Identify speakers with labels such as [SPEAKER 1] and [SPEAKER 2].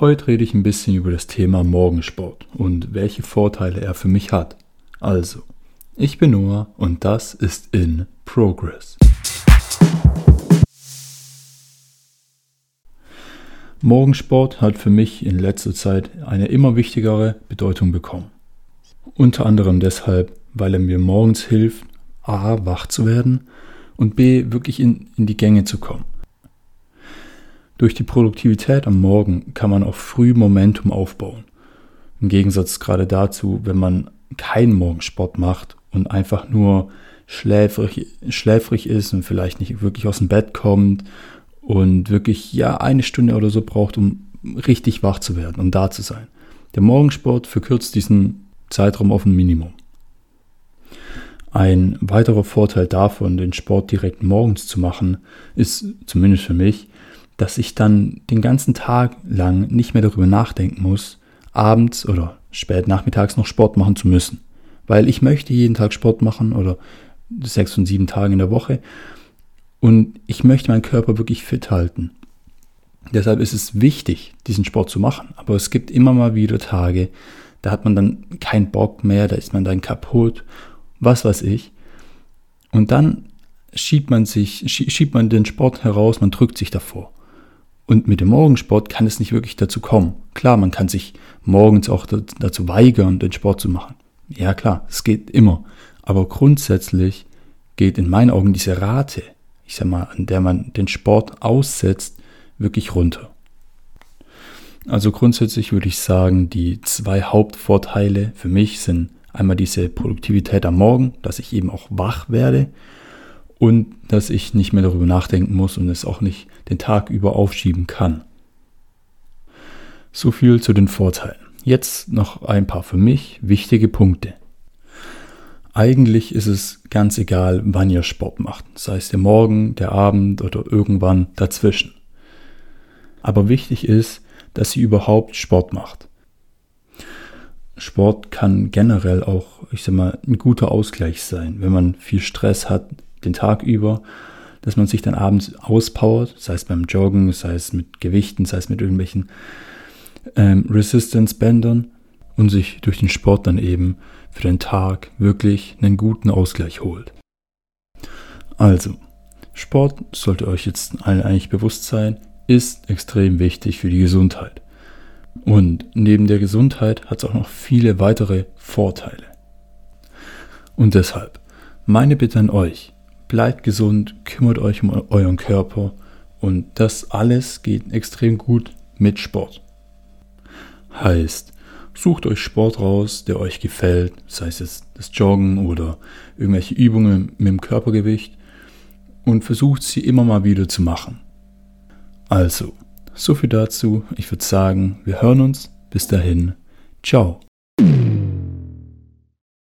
[SPEAKER 1] Heute rede ich ein bisschen über das Thema Morgensport und welche Vorteile er für mich hat. Also, ich bin Noah und das ist in Progress. Morgensport hat für mich in letzter Zeit eine immer wichtigere Bedeutung bekommen. Unter anderem deshalb, weil er mir morgens hilft, a. wach zu werden und b. wirklich in, in die Gänge zu kommen. Durch die Produktivität am Morgen kann man auch früh Momentum aufbauen. Im Gegensatz gerade dazu, wenn man keinen Morgensport macht und einfach nur schläfrig, schläfrig ist und vielleicht nicht wirklich aus dem Bett kommt und wirklich ja eine Stunde oder so braucht, um richtig wach zu werden und da zu sein. Der Morgensport verkürzt diesen Zeitraum auf ein Minimum. Ein weiterer Vorteil davon, den Sport direkt morgens zu machen, ist zumindest für mich, dass ich dann den ganzen Tag lang nicht mehr darüber nachdenken muss, abends oder spät nachmittags noch Sport machen zu müssen. Weil ich möchte jeden Tag Sport machen oder sechs und sieben Tage in der Woche und ich möchte meinen Körper wirklich fit halten. Deshalb ist es wichtig, diesen Sport zu machen. Aber es gibt immer mal wieder Tage, da hat man dann keinen Bock mehr, da ist man dann kaputt, was weiß ich. Und dann schiebt man sich, schiebt man den Sport heraus, man drückt sich davor. Und mit dem Morgensport kann es nicht wirklich dazu kommen. Klar, man kann sich morgens auch dazu weigern, den Sport zu machen. Ja klar, es geht immer. Aber grundsätzlich geht in meinen Augen diese Rate, ich sag mal, an der man den Sport aussetzt, wirklich runter. Also grundsätzlich würde ich sagen, die zwei Hauptvorteile für mich sind einmal diese Produktivität am Morgen, dass ich eben auch wach werde und dass ich nicht mehr darüber nachdenken muss und es auch nicht den Tag über aufschieben kann. So viel zu den Vorteilen. Jetzt noch ein paar für mich wichtige Punkte. Eigentlich ist es ganz egal, wann ihr Sport macht, sei es der Morgen, der Abend oder irgendwann dazwischen. Aber wichtig ist, dass ihr überhaupt Sport macht. Sport kann generell auch, ich sag mal, ein guter Ausgleich sein, wenn man viel Stress hat den Tag über, dass man sich dann abends auspowert, sei es beim Joggen, sei es mit Gewichten, sei es mit irgendwelchen ähm, Resistance-Bändern und sich durch den Sport dann eben für den Tag wirklich einen guten Ausgleich holt. Also, Sport sollte euch jetzt allen eigentlich bewusst sein, ist extrem wichtig für die Gesundheit. Und neben der Gesundheit hat es auch noch viele weitere Vorteile. Und deshalb, meine Bitte an euch, bleibt gesund, kümmert euch um euren Körper und das alles geht extrem gut mit Sport. Heißt, Sucht euch Sport raus, der euch gefällt, sei es das Joggen oder irgendwelche Übungen mit dem Körpergewicht und versucht sie immer mal wieder zu machen. Also, so viel dazu. Ich würde sagen, wir hören uns. Bis dahin. Ciao.